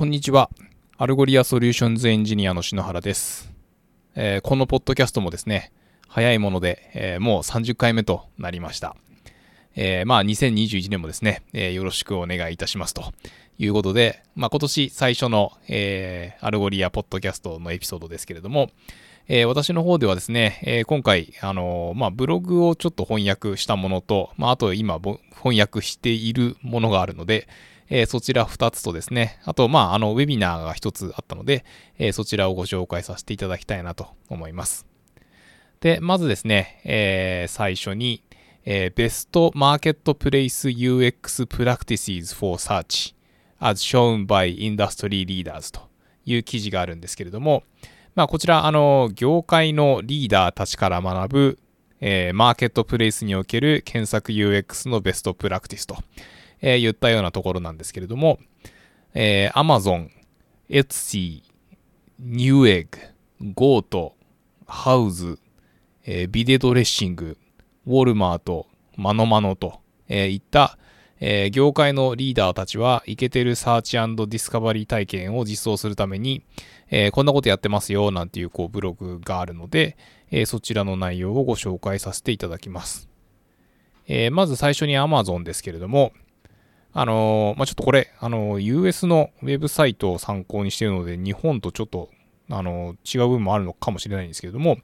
こんにちは。アルゴリアソリューションズエンジニアの篠原です。えーこのポッドキャストもですね、早いもので、えーもう30回目となりました。えーまあ、2021年もですね、えよろしくお願いいたしますということで、まあ、今年最初の、えアルゴリアポッドキャストのエピソードですけれども、え私の方ではですね、え今回、あのまあ、ブログをちょっと翻訳したものと、まあ、あと今翻訳しているものがあるので、えーそちら2つとですね、あと、まあ、あの、ウェビナーが1つあったので、えーそちらをご紹介させていただきたいなと思います。で、まずですね、えー最初に、えー、Best Marketplace UX Practices for Search as shown by Industry Leaders という記事があるんですけれども、まあ、こちら、あの、業界のリーダーたちから学ぶ、えーマーケットプレイスにおける検索 UX のベストプラクティスと、えー言ったようなところなんですけれども、えー Amazon、Etsy、Newegg、 GOAT、Houzz、えー Videdressing、ウォルマート、 ManoMano と、えーいった、えー業界のリーダーたちは、イケてる search discovery 体験を実装するために、えーこんなことやってますよ、なんていうこうブログがあるので、えーそちらの内容をご紹介させていただきます。えまず最初に Amazon ですけれども、あのーまあ、ちょっとこれ、あのー US のウェブサイトを参考にしているので、日本とちょっと、あのー違う部分もあるのかもしれないんですけれども、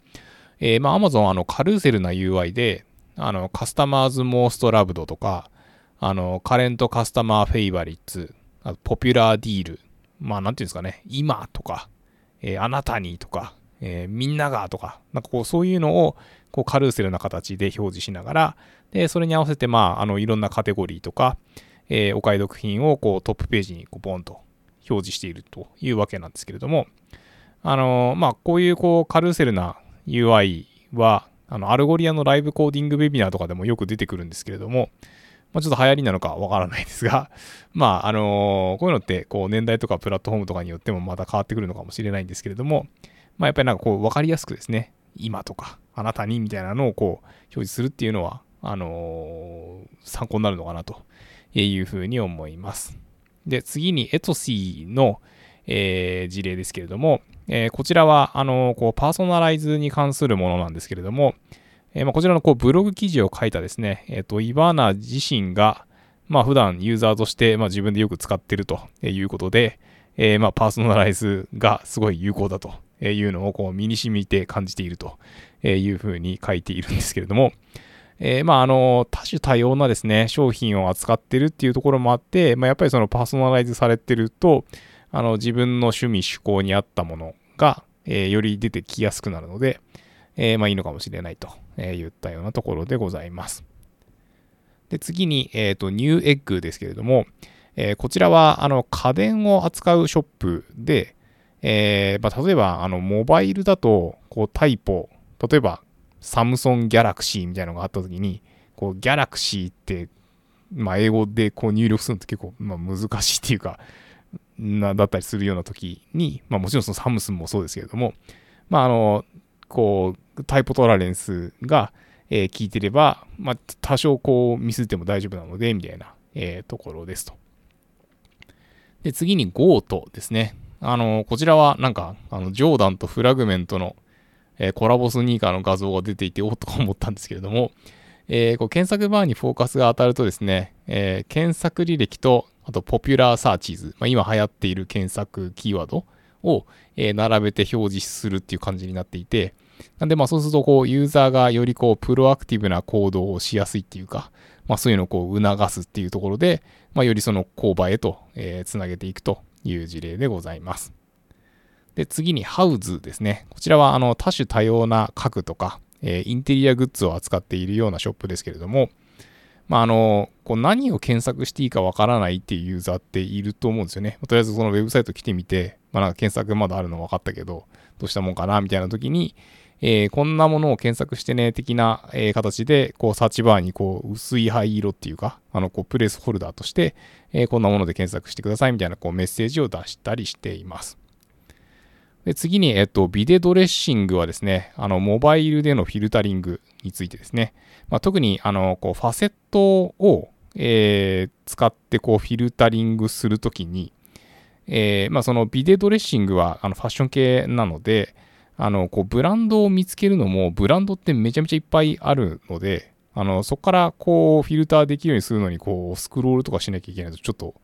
えーまあ、Amazon あのカルーセルな UI で、あの、カスタマーズモーストラブドとか、あの、カレントカスタマーフェイバリッツ、あとポピュラーディール、まあ、なんていうんですかね、今とか、えーあなたにとか、えーみんながとか、なんかこう、そういうのを、こう、カルーセルな形で表示しながら、で、それに合わせて、まあ、あの、いろんなカテゴリーとか、えーお買い得品を、こう、トップページに、こう、ボンと表示しているというわけなんですけれども、あのまあ、こういう、こう、カルーセルな UI は、あの、アルゴリアの live coding webinar とかでもよく出てくるんですけれども、まあ、ちょっと流行りなのかわからないですが、まあ、あのこういうのって、こう、年代とかプラットフォームとかによってもまた変わってくるのかもしれないんですけれども、まあ、やっぱりなんかこう、わかりやすくですね、今とか、あなたにみたいなのをこう、表示するっていうのは、あの参考になるのかなというふうに思います。で、次に、エトシーの、えー事例ですけれども、えーこちらは、あのこう、パーソナライズに関するものなんですけれども、えーまあ、こちらのこうブログ記事を書いたですね、えっ、と、イバーナ自身が、まあ、普段ユーザーとして、まあ、自分でよく使っているということで、えーまあ、パーソナライズがすごい有効だというのをこう身に染みて感じているというふうに書いているんですけれども、えーまあ、あの、多種多様なですね、商品を扱ってるっていうところもあって、まあ、やっぱりそのパーソナライズされてると、あの、自分の趣味趣向に合ったものが、えーより出てきやすくなるので、えーまあいいのかもしれないとえー言ったようなところでございます。で、次に、えっ、と、ニューエッグですけれども、えーこちらは、あの、家電を扱うショップで、えーまあ、例えば、あの、モバイルだと、こう、タイポ、例えば、サムソンギャラクシーみたいなのがあったときに、こう、ギャラクシーって、まあ、英語でこう入力するのって結構、まあ、難しいっていうか、な、だったりするような時に、まあ、もちろんそのサムスンもそうですけれども、まあ、あの、こう、タイポトラレンスが、えー聞いてれば、まあ、多少こうミスっても大丈夫なので、みたいな、えーところですと。で、次に GOAT ですね。あの、こちらはなんか、あの、ジョーダンとフラグメントの、えーコラボスニーカーの画像が出ていて、おっと思ったんですけれども、えーこう検索バーにフォーカスが当たるとですね、えー検索履歴と、あと、 popular searches、まあ、今流行っている検索キーワードを、え並べて表示するっていう感じになっていて、なんでまあそうするとこうユーザーがよりこうプロアクティブな行動をしやすいっていうか、まあそういうのをこう促すっていうところで、まあよりその購買へと、えーつなげていくという事例でございます。で、次にハウズですね。こちらはあの多種多様な家具とか、えーインテリアグッズを扱っているようなショップですけれども、まああの、こう何を検索していいかわからないっていうユーザーっていると思うんですよね。とりあえずそのウェブサイト来てみて、まあなんか検索まだあるの分かったけど、どうしたもんかなみたいな時に、えーこんなものを検索してね、的な、えー形で、こう、サーチバーに、こう、薄い灰色っていうか、あの、こう、プレスホルダーとして、えーこんなもので検索してくださいみたいな、こう、メッセージを出したりしています。で、次に、えっと、ビデドレッシングはですね、あの、モバイルでのフィルタリングについてですね、まあ、特に、あの、こう、ファセットを、えー使って、こう、フィルタリングするときに、えー、まあ、そのビデドレッシングはあのファッション系なので、あの、こう、ブランドを見つけるのも、ブランドってめちゃめちゃいっぱいあるので、あの、そこからこう、フィルターできるようにするのに、こう、スクロールとかしなきゃいけないと、ちょっと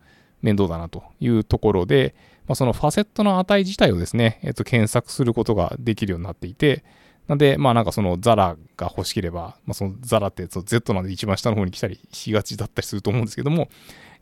面倒だなというところで、まあ、そのファセットの値自体をですね、えっと、検索することができるようになっていて、なんで、まあなんかそのザラが欲しければ、まあ、そのザラってその Z なんで一番下の方に来たりしがちだったりすると思うんですけども、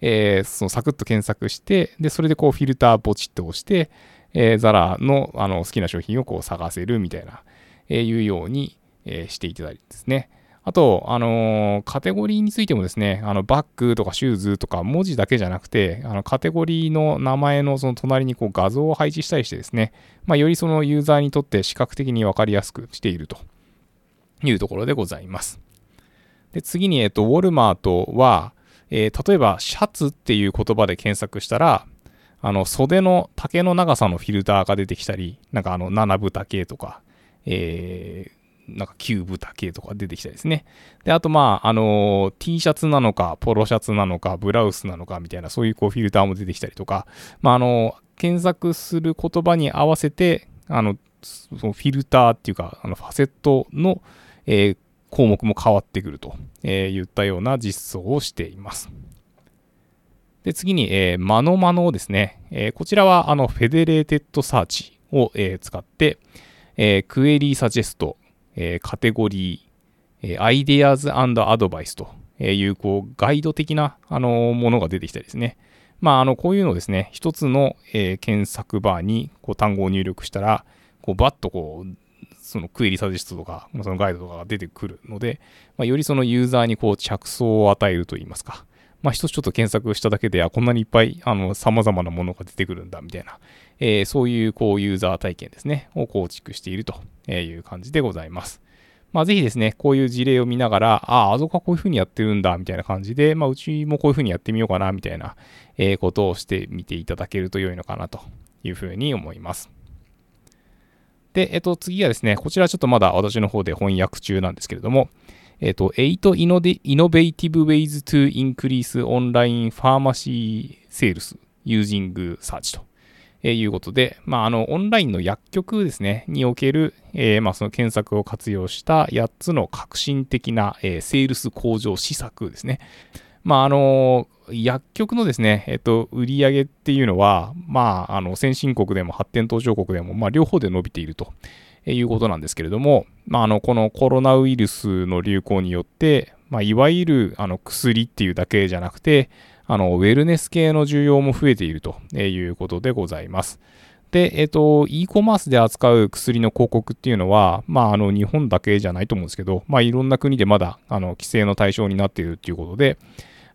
えー、そのサクッと検索して、で、それでこうフィルターポチッと押して、えー、ザラのあの好きな商品をこう探せるみたいな、えー、いうように、えー、していただいてですね。あと、あのー、カテゴリーについてもですね、あのバッグとかシューズとか文字だけじゃなくて、あのカテゴリーの名前のその隣にこう画像を配置したりしてですね、まあ、よりそのユーザーにとって視覚的にわかりやすくしているというところでございます。で次に、えっと、ウォルマートは、えー、例えばシャツっていう言葉で検索したら、あの袖の丈の長さのフィルターが出てきたり、なんかあの7分丈とか、えー、なんかキューブ系とか出てきたりですね。で、あとまあ、あのー、T シャツなのか、ポロシャツなのか、ブラウスなのかみたいな、そういうこうフィルターも出てきたりとか、まあ、あのー、検索する言葉に合わせて、あの、そのフィルターっていうか、あのファセットの、えー、項目も変わってくると、えー、言ったような実装をしています。で、次に、えー、 ManoMano ですね。えー、こちらは、あの、 federated search を、えー、使って、えー、 query suggest、えー、カテゴリー、えー、 ideas advice という、こう、ガイド的な、あのものが出てきたりですね。まあ、あの、こういうのをですね、一つの、えー、検索バーに、こう、単語を入力したら、こう、バッとこう、その query suggest とか、そのガイドとかが出てくるので、まあ、よりそのユーザーにこう着想を与えるといいますか、まあ、一つちょっと検索しただけで、あ、こんなにいっぱい、あの、様々なものが出てくるんだ、みたいな、えー、そういう、こう、ユーザー体験ですね、を構築しているという感じでございます。まあ、ぜひですね、こういう事例を見ながら、ああ、あそこはこういうふうにやってるんだ、みたいな感じで、まあ、うちもこういうふうにやってみようかな、みたいな、えー、ことをしてみていただけると良いのかな、というふうに思います。で、えっと、次はですね、こちらちょっとまだ私の方で翻訳中なんですけれども、えっ、と、8 Innovative Ways to Increase Online Pharmacy Sales Using Search と。えいうことで、まあ、あの、オンラインの薬局ですね、における、えー、まあ、その検索を活用した8つの革新的な、えー、セールス向上施策ですね。まあ、あの、薬局のですね、えっと、売り上げっていうのは、まあ、あの、先進国でも発展途上国でも、まあ、両方で伸びていると。いうことなんですけれども、まあ、あのこのコロナウイルスの流行によって、まあ、いわゆるあの薬っていうだけじゃなくて、あのウェルネス系の需要も増えているということでございます。で、えっ、と、e コマースで扱う薬の広告っていうのは、まあ、あの、日本だけじゃないと思うんですけど、まあ、いろんな国でまだ、あの、規制の対象になっているっていうことで、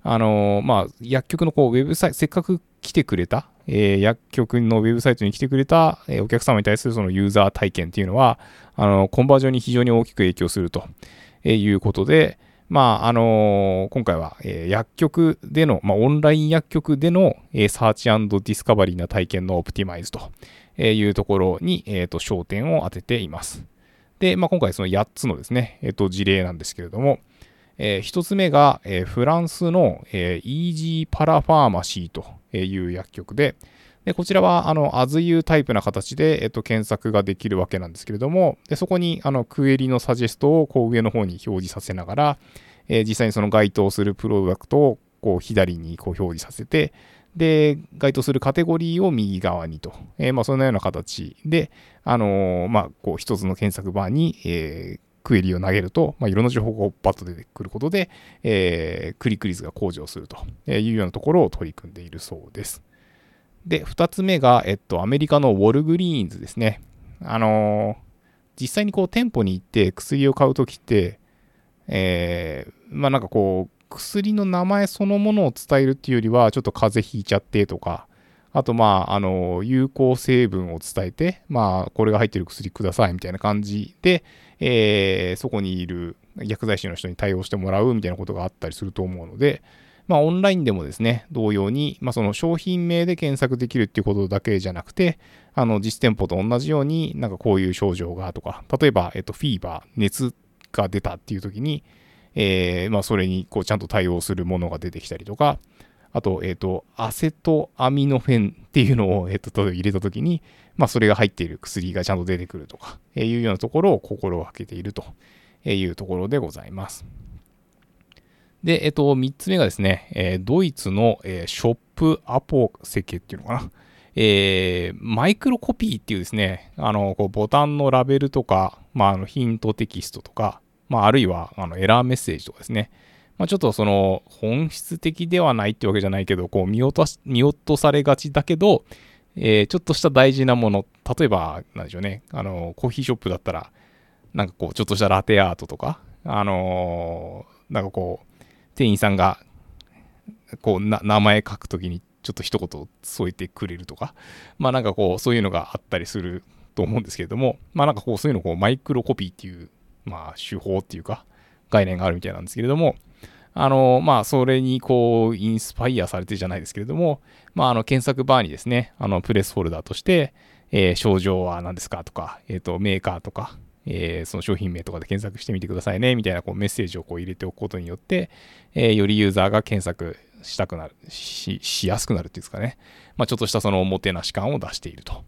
あの、まあ、薬局のこう、ウェブサイト、せっかく来てくれた、えー、薬局のウェブサイトに来てくれた、えー、お客様に対するそのユーザー体験っていうのは、あの、コンバージョンに非常に大きく影響するとえいうことで、まあ、あのー、今回は、えー、薬局での、まあ、オンライン薬局での、えー、 search discovery な体験の optimize というところに、えーと、焦点を当てています。で、まあ、今回その8つのですね、えーと、事例なんですけれども、えー、1つ目が、えー、フランスの、えー、 Easyparapharmacie という薬局で、でこちらは、あの、as you タイプな形で、えっと、検索ができるわけなんですけれども、でそこに、あの、クエリのサジェストを、こう、上の方に表示させながら、えー、実際にその該当するプロダクトを、こう、左にこう表示させて、で、該当するカテゴリーを右側にと、えー、まあ、そんなような形で、あのー、まあ、こう、一つの検索バーに、えー、クエリを投げると、まあ、いろんな情報がバッと出てくることで、えー、クリック率が向上するというようなところを取り組んでいるそうです。で、2つ目が、えっと、アメリカのウォルグリーンズですね。あのー、実際にこう店舗に行って薬を買うときって、えー、まあなんかこう、薬の名前そのものを伝えるっていうよりは、ちょっと風邪ひいちゃってとか、あとまあ、あの、有効成分を伝えて、まあ、これが入ってる薬くださいみたいな感じで、えー、そこにいる薬剤師の人に対応してもらうみたいなことがあったりすると思うので、まあ、オンラインでもですね、同様に、まあ、その商品名で検索できるっていうことだけじゃなくて、あの、実店舗と同じように、なんかこういう症状がとか、例えば、えっと、フィーバー、熱が出たっていう時に、えー、まあ、それに、こう、ちゃんと対応するものが出てきたりとか、あと、えっ、と、アセトアミノフェンっていうのを、えっ、と、入れたときに、まあ、それが入っている薬がちゃんと出てくるとか、えいうようなところを心がけているというところでございます。で、えっ、と、3つ目がですね、えドイツの、えショップアポセケっていうのかな。えー、マイクロコピーっていうですね、あの、こうボタンのラベルとか、まあ、あのヒントテキストとか、まあ、あるいはあのエラーメッセージとかですね、まあ、ちょっとその本質的ではないってわけじゃないけど、こう見落とし見落とされがちだけど、えー、ちょっとした大事なもの、例えば、なんでしょうね、あの、コーヒーショップだったら、なんかこう、ちょっとしたラテアートとか、あのー、なんかこう、店員さんが、こう、名前書くときに、ちょっと一言添えてくれるとか、まあなんかこう、そういうのがあったりすると思うんですけれども、まあなんかこう、そういうのをこう、マイクロコピーっていう、まあ手法っていうか、概念があるみたいなんですけれども、あの、まあ、それにこう、インスパイアされてじゃないですけれども、まあ、あの、検索バーにですね、あの、プレスフォルダーとして、えー、症状は何ですかとか、えっ、ー、と、メーカーとか、えー、その商品名とかで検索してみてくださいね、みたいなこうメッセージをこう入れておくことによって、えよりユーザーが検索したくなる、し、しやすくなるっていうんですかね。まあ、ちょっとしたそのおもてなし感を出していると。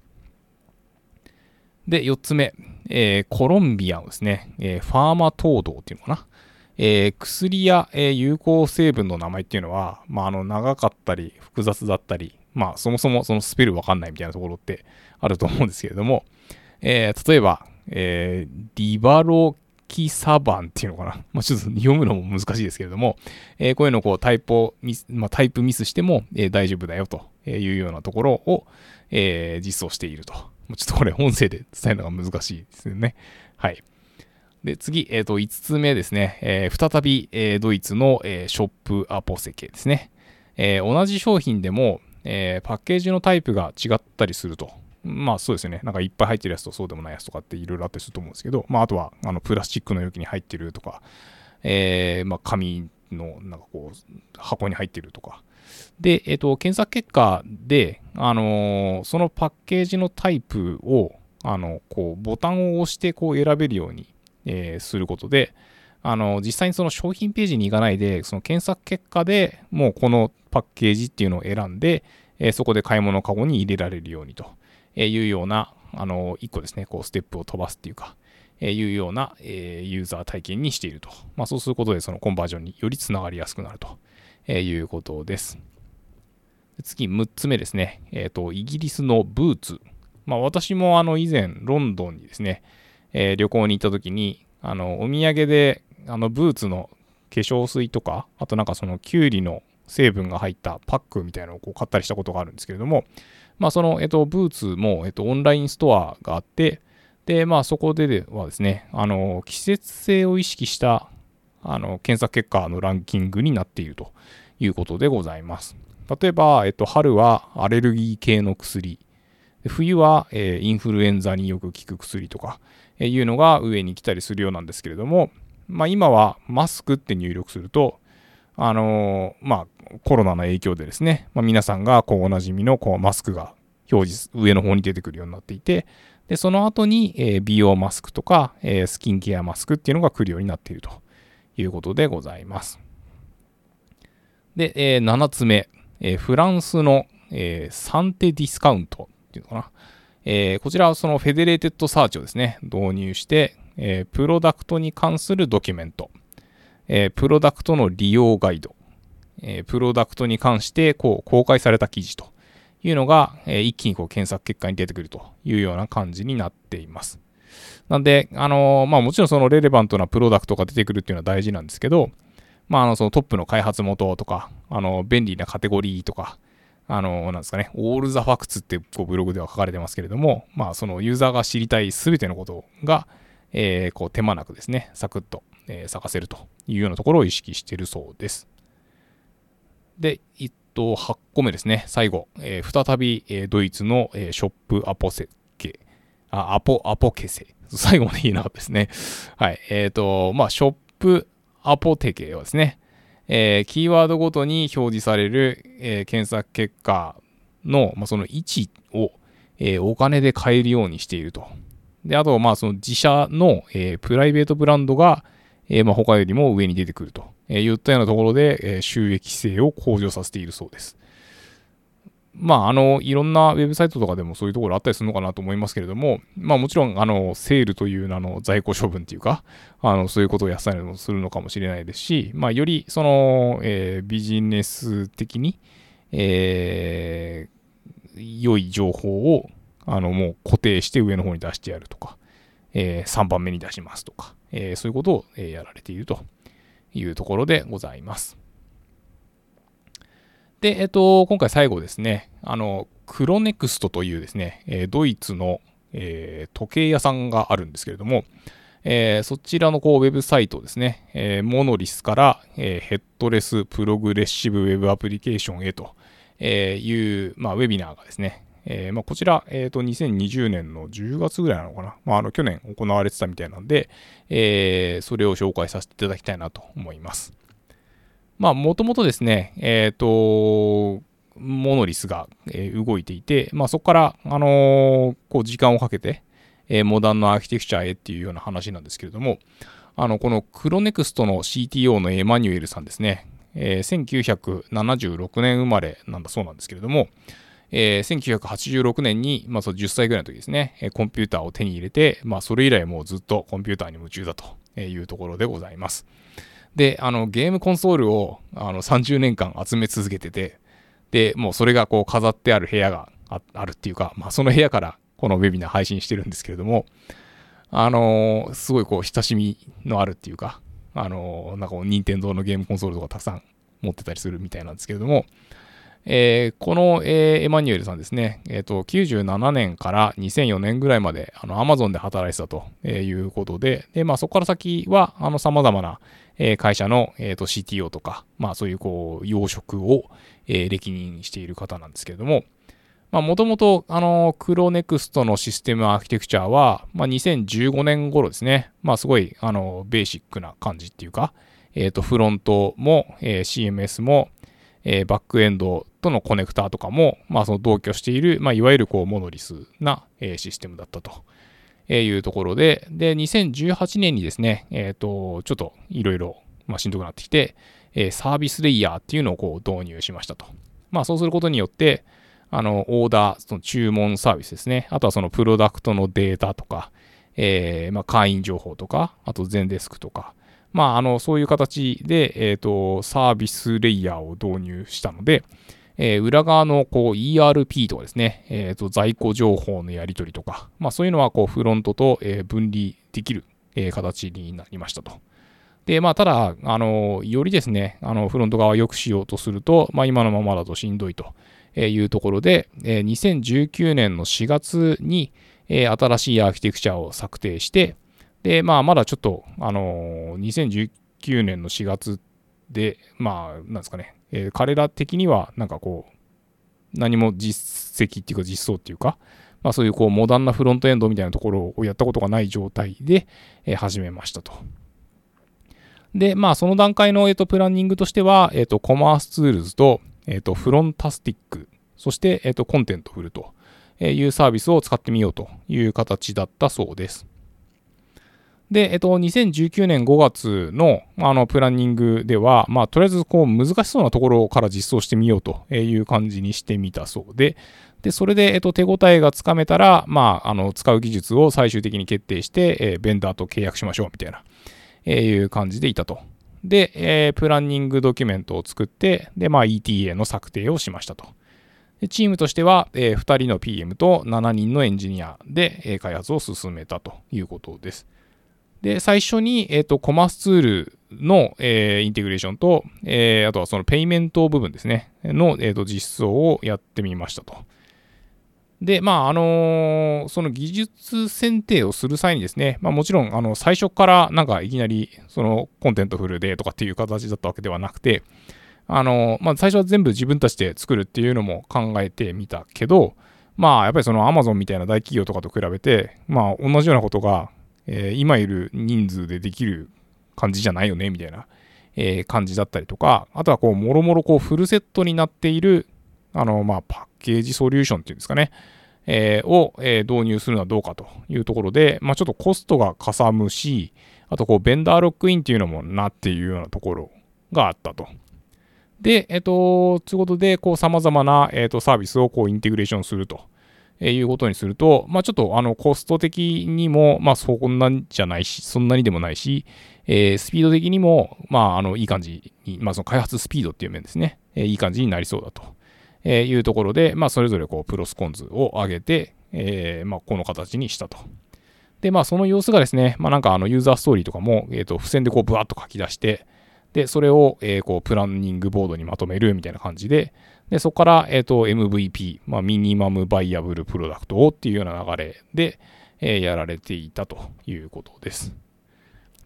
で、4つ目、えコロンビアンですね、えファーマトードっていうのかな。え、薬や、え、有効成分の名前っていうのは、まあ、あの長かったり複雑だったり、まあ、そもそもそのスペルわかんないみたいなところってあると思うんですけれども、え、例えば、えー、リバロキサバンっていうのかな。まあ、ちょっと読むのも難しいですけれども、えー、こういうのをこうタイプミス、まあ、タイプミスしても、えー、大丈夫だよというようなところを、えー、実装していると。ちょっとこれ音声で伝えるのが難しいですよね。はい。で、次、えっ、ー、と、5つ目ですね。えー、再び、えー、ドイツの、えショップアポセケですね。え同じ商品でも、えパッケージのタイプが違ったりすると。まあそうですね。なんかいっぱい入ってるやつとそうでもないやつとかっていろいろあったりすると思うんですけど、まああとは、あの、プラスチックの容器に入ってるとか、えまあ紙のなんかこう、箱に入ってるとか。で、えっ、と、検索結果で、あのそのパッケージのタイプを、あの、こう、ボタンを押してこう選べるようにえ、することで、あの、実際にその商品ページに行かないで、その検索結果でもうこのパッケージっていうのを選んで、え、そこで買い物かごに入れられるようにとえいうような、あの、一個ですね、こう、ステップを飛ばすっていうか、え、いうような、え、ユーザー体験にしていると。まあ、そうすることで、そのコンバージョンによりつながりやすくなると、えいうことです。次、6つ目ですね。えっ、ー、と、イギリスのブーツ。まあ、私もあの、以前、ロンドンにですね、えー、旅行に行った時に、あの、お土産で、あの、ブーツの化粧水とか、あとなんかその、キュウリの成分が入ったパックみたいなのをこう買ったりしたことがあるんですけれども、まあ、その、えっと、ブーツも、えっと、オンラインストアがあって、で、まあ、そこではですね、あの、季節性を意識した、あの、検索結果のランキングになっているということでございます。例えば、えっと、春はアレルギー系の薬、冬は、えー、インフルエンザによく効く薬とかえ、いうのが上に来たりするようなんですけれども、まあ、今はマスクって入力すると、あのー、まあ、コロナの影響でですね、まあ、皆さんがこうおなじみのこうマスクが表示、上の方に出てくるようになっていて、で、その後に、えー、美容マスクとか、えー、スキンケアマスクっていうのが来るようになっているということでございます。で、えー、7つ目、えー、フランスの、えー、 Santédiscount っていうのかな。えー、こちらはその federated search をですね、導入して、えー、プロダクトに関するドキュメント、えー、プロダクトの利用ガイド、えプロダクトに関してこう公開された記事というのが、え一気にこう検索結果に出てくるというような感じになっています。なんで、あのまあもちろんその relevant なプロダクトが出てくるっていうのは大事なんですけど、まああのそのトップの開発元とか、あの便利なカテゴリーとか、あの、なんですかね、オールザファクツってこうブログでは書かれてますけれども、まあ、そのユーザーが知りたいすべてのことが、えー、こう手間なくですね、サクッと、えー、探せるというようなところを意識しているそうです。で、えっと、8個目ですね、最後、えー、再び、え、ドイツの、え、ショップアポセケ、あ、アポ、アポケセ。最後まで言えなかったですね。はい。えっ、ー、と、まあ、ショップアポテケはですね、えー、キーワードごとに表示される、えー、検索結果の、まあ、その位置を、えー、お金で買えるようにしていると。で、あと、まあ、その自社の、えプライベートブランドが、えまあ、他よりも上に出てくるとえー、いったようなところで、えー、収益性を向上させているそうです。まあ、あの、いろんなウェブサイトとかでもそういうところあったりするのかなと思いますけれども、まあもちろん、あの、セールという名の在庫処分っていうか、あの、そういうことをやったりもするのかもしれないですし、まあより、その、えー、ビジネス的に、えー、良い情報を、あの、もう固定して上の方に出してやるとか、えー、3番目に出しますとか、えー、そういうことを、え、やられているというところでございます。で、えっと、今回最後ですね、あの、クロネクストというですね、えドイツの、え時計屋さんがあるんですけれども、えー、そちらのこうウェブサイトですね、えー、モノリスから、えー、ヘッドレスプログレッシブウェブアプリケーションへとえいう、まあ、ウェビナーがですね、えまあ、こちら、えー、と2020年の10月ぐらいなのかな、まあ、あの去年行われてたみたいなんで、えそれを紹介させていただきたいなと思います。まあ、もともとですね、え、ー、と、モノリスが、動いていて、まあ、そこから、あの、こう時間をかけて、え、モダンのアーキテクチャへっていうような話なんですけれども、あの、このクロネクストの CTO のエマニュエルさんですね、えー、1976年生まれなんだそうなんですけれども、えー、1986年に、まあ、そ10歳ぐらいの時ですね、コンピューターを手に入れて、まあ、それ以来もうずっとコンピューターに夢中だというところでございます。で、あの、ゲームコンソールをあの30年間集め続けてて、で、もうそれがこう飾ってある部屋があるっていうか、まあその部屋からこのウェビナー配信してるんですけれども、あのー、すごいこう親しみのあるっていうか、あのー、なんか任天堂のゲームコンソールとかたくさん持ってたりするみたいなんですけれども、えー、この、えー、エマニュエルさんですね、え、ー、と、97年から2004年ぐらいまで、あの、アマゾンで働いてたということで、で、まあ、そこから先は、あの、様々な、え会社の、えー、と CTO とか、まあ、そういう、こう、養殖を、え歴任している方なんですけれども、もともと、あの、クロネクストのシステムアーキテクチャは、まあ、2015年頃ですね、まあ、すごい、あの、ベーシックな感じっていうか、えっ、と、フロントも、えー CMS も、え、バックエンドとのコネクターとかも、まあ、その同居している、まあ、いわゆるこうモノリスな、え、システムだったと。いうところで、で、2018年にですね、えっ、ー、と、ちょっといろいろ、ま、しんどくなってきて、え、サービスレイヤーっていうのをこう導入しましたと。まあ、そうすることによって、あの、オーダー、その注文サービスですね。あとはそのプロダクトのデータとか、えー、まあ、会員情報とか、あと全デスクとか、まあ、あの、そういう形で、えっ、ー、と、サービスレイヤーを導入したので、えー、裏側のこう ERP とかですね、え、ー、と、在庫情報のやり取りとか、まあそういうのはこうフロントと、分離できる、形になりましたと。で、まあただ、あの、よりですね、あの、フロント側を良くしようとすると、まあ今のままだとしんどいというところで、え2019年の4月に、え新しいアーキテクチャを策定して、で、まあ、まだちょっと、あの、2019年の4月で、まあ、なんですかね、えー、彼ら的には、なんかこう、何も実績っていうか実装っていうか、まあそういうこうモダンなフロントエンドみたいなところをやったことがない状態で、えー、始めましたと。で、まあその段階の、えー、とプランニングとしては、えっ、ー、と commercetools と、えっ、ー、と Frontastic、そして、えっ、と Contentful というサービスを使ってみようという形だったそうです。で、えっと、2019年5月の、あの、プランニングでは、まあ、とりあえず、こう、難しそうなところから実装してみようという感じにしてみたそうで、で、それで、えっと、手応えがつかめたら、まあ、あの、使う技術を最終的に決定して、えー、ベンダーと契約しましょう、みたいな、えー、いう感じでいたと。で、えー、プランニングドキュメントを作って、で、まあ、ETA の策定をしましたと。でチームとしては、えー、2人の PM と7人のエンジニアで、えー、開発を進めたということです。で、最初に、えっ、ー、と、 commercetools の、えー、インテグレーションと、えー、あとはそのペイメント部分ですね、の、えーと、実装をやってみましたと。で、まあ、あのー、その技術選定をする際にですね、まあもちろん、あの、最初からなんかいきなり、そのコンテントフルでとかっていう形だったわけではなくて、あのー、まあ最初は全部自分たちで作るっていうのも考えてみたけど、まあやっぱりその Amazon みたいな大企業とかと比べて、まあ同じようなことがえー、今いる人数でできる感じじゃないよね、みたいな、えー、感じだったりとか、あとはこう、もろもろこう、フルセットになっている、あの、まあ、パッケージソリューションっていうんですかね、えー、を、え導入するのはどうかというところで、まあ、ちょっとコストがかさむし、あとこう、ベンダーロックインっていうのもなっているようなところがあったと。で、えっと、ということで、こう、様々な、えっと、サービスをこう、インテグレーションすると。えいうことにすると、まあ、ちょっとあのコスト的にも、まあ、そんなんじゃないし、そんなにでもないし、えー、スピード的にも、まあ、あのいい感じに、まあ、その開発スピードっていう面ですね、えー、いい感じになりそうだと、えいうところで、まあ、それぞれこうプロスコンズを上げて、えーまあ、この形にしたと。で、まあ、その様子がですね、まあ、なんかあのユーザーストーリーとかも、えー、と付箋でこうブワッと書き出して、で、それを、えー、こうプランニングボードにまとめるみたいな感じで、で、そこから、えっ、ー、と、MVP、まあ、ミニマムバイアブルプロダクトをっていうような流れで、えー、やられていたということです。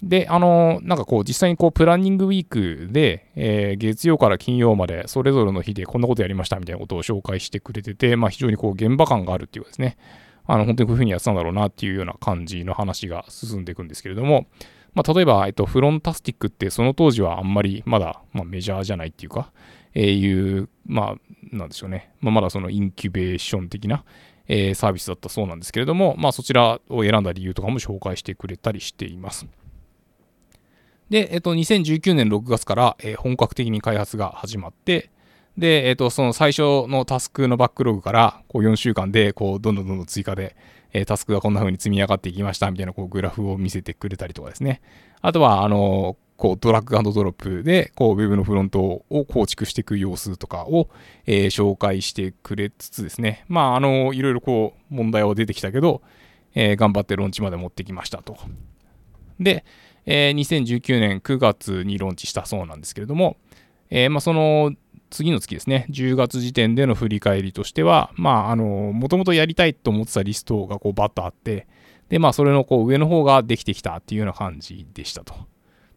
で、あのー、なんかこう、実際にこう、プランニングウィークで、えー、月曜から金曜まで、それぞれの日でこんなことやりましたみたいなことを紹介してくれてて、まあ、非常にこう、現場感があるっていうかですね、あの、本当にこういうふうにやってたんだろうなっていうような感じの話が進んでいくんですけれども、まあ、例えば、えっと、フロンタスティックってその当時はあんまりまだ、まあ、メジャーじゃないっていうか、えー、いう、まあ、なんでしょうね。まあ、まだそのインキュベーション的な、えー、サービスだったそうなんですけれども、まあ、そちらを選んだ理由とかも紹介してくれたりしています。で、えっと、2019年6月から、えー、本格的に開発が始まって、で、えっと、その最初のタスクのバックログから、こう4週間で、こう、どんどんどんどん追加で、え、タスクがこんな風に積み上がっていきましたみたいなこうグラフを見せてくれたりとかですね。あとは、あのこうドラッグドロップでこうウェブのフロントを構築していく様子とかを、え、紹介してくれつつですね、まあ、あの、いろいろこう問題は出てきたけど、え、頑張ってローンチまで持ってきましたと。で、えー、2019年9月にローンチしたそうなんですけれども、え、まあ、その次の月ですね、10月時点での振り返りとしては、まあ、あの、もともとやりたいと思ってたリストがこうバッとあって、で、まあ、それのこう上の方ができてきたっていうような感じでしたと。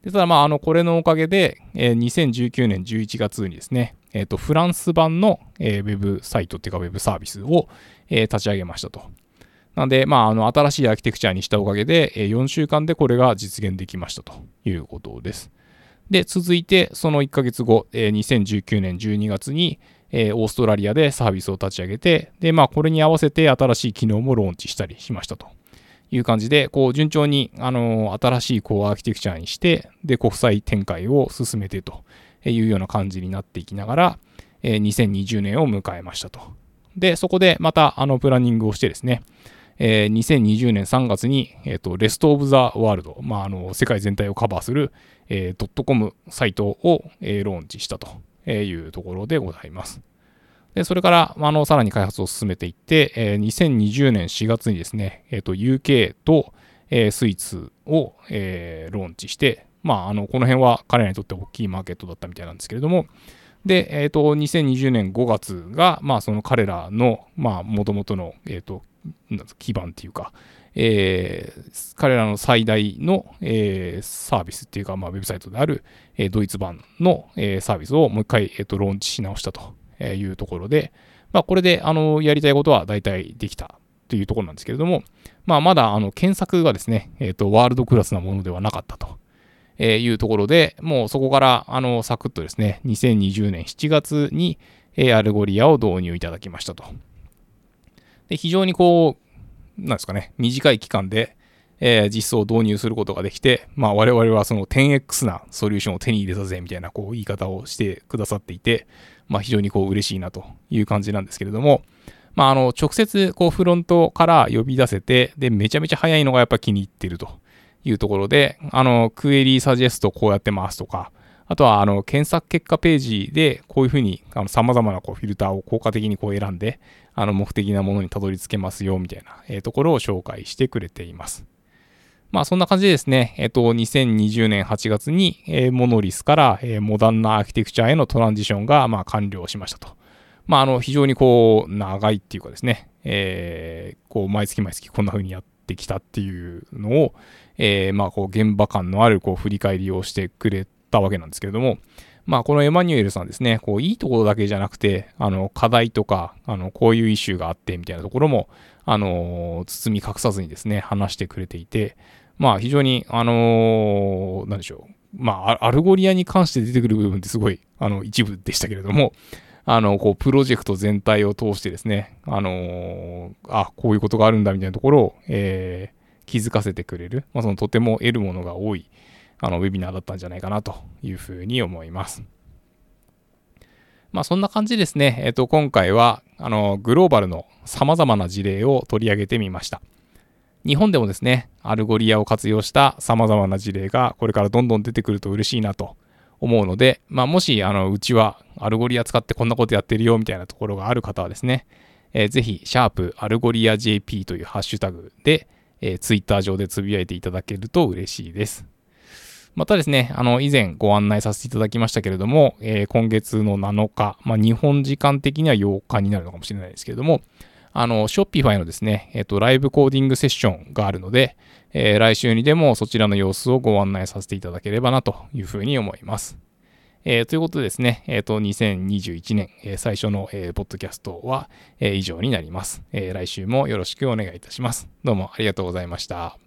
でただまあ、あの、これのおかげで、えー、2019年11月にですね、えっ、ー、と、フランス版の、えー、ウェブサイトっていうか、ウェブサービスを、え、立ち上げましたと。なんで、まあ、あの、新しいアーキテクチャにしたおかげで、え、4週間でこれが実現できましたということです。で、続いて、その1ヶ月後、えー、2019年12月に、えー、オーストラリアでサービスを立ち上げて、で、まあ、これに合わせて新しい機能もローンチしたりしましたと。いう感じで、こう順調に、あの新しいこうアーキテクチャにして、で、国際展開を進めてというような感じになっていきながら、え2020年を迎えましたと。で、そこでまた、あの、プランニングをしてですね、えー、2020年3月に、え、ー、と、レストオブザワールド、まあ、あの、世界全体をカバーする、えー、ドットコムサイトを、えー、ローンチしたというところでございます。で、それから、あの、さらに開発を進めていって、えー、2020年4月にですね、え、ー、と、UK と、えー、スイーツを、えー、ローンチして、まあ、あの、この辺は彼らにとって大きいマーケットだったみたいなんですけれども、で、えっ、ー、と、2020年5月が、まあ、その彼らの、まあ、もともとの、えっ、ー、と、基盤っていうか、えー、彼らの最大の、えー、サービスっていうか、まあ、ウェブサイトである、えー、ドイツ版の、え、サービスをもう一回、えーとローンチし直したというところで、まあ、これで、あの、やりたいことは大体できたというところなんですけれども、まあ、まだ、あの、検索がですね、え、ー、と、ワールドクラスなものではなかったと。いうところで、もうそこから、あの、サクッとですね、2020年7月に、え Algolia を導入いただきましたと。で、非常にこう、なんですかね、短い期間で、えー、実装を導入することができて、まあ我々はその 10x なソリューションを手に入れたぜみたいなこう言い方をしてくださっていて、まあ、非常にこう嬉しいなという感じなんですけれども、まあ、あの直接こうフロントから呼び出せて、で、めちゃめちゃ早いのがやっぱ気に入っているというところで、あの、 Query Suggest こうやってますとか、あとは、あの、検索結果ページで、こういうふうに、あの、様々なこうフィルターを効果的にこう選んで、あの、目的なものにたどり着けますよ、みたいな、えー、ところを紹介してくれています。まあそんな感じでですね、えっと、2020年8月に、えー、モノリスから、えー、モダンなアーキテクチャへのトランジションが、まあ、完了しましたと。まああの、非常にこう、長いっていうかですね、えー、こう、毎月毎月こんな風にやってきたっていうのを、えー、まあこう、現場感のあるこう、振り返りをしてくれたわけなんですけれども、まあ、このエマニュエルさんですね、こう、いいところだけじゃなくて、あの、課題とか、あの、こういうイシューがあって、みたいなところも、あの、包み隠さずにですね、話してくれていて、まあ非常に、あのー、なんでしょう。まあ、 Algolia に関して出てくる部分ってすごい、あの、一部でしたけれども、あの、こう、プロジェクト全体を通してですね、あの、あ、こういうことがあるんだみたいなところを、えー、気づかせてくれる、まあ、そのとても得るものが多い、あの、ウェビナーだったんじゃないかなというふうに思います。まあそんな感じですね。えっ、と、今回は、あの、グローバルの様々な事例を取り上げてみました。日本でもですね、 Algolia を活用した様々な事例がこれからどんどん出てくると嬉しいなと思うので、まあもし、あの、うちは Algolia 使ってこんなことやってるよみたいなところがある方はですね、えー、ぜひ、シャープ Algolia JP というハッシュタグで、えー、ツイッター上でつぶやいていただけると嬉しいです。またですね、あの、以前ご案内させていただきましたけれども、えー、今月の7日、まあ、日本時間的には8日になるのかもしれないですけれども、あの、Shopify のですね、えっ、ー、と、ライブコーディングセッションがあるので、えー、来週にでもそちらの様子をご案内させていただければなというふうに思います。えー、ということでですね、えっ、と、2021年、え最初の、えー、ポッドキャストは、え以上になります、え来週もよろしくお願いいたします。どうもありがとうございました。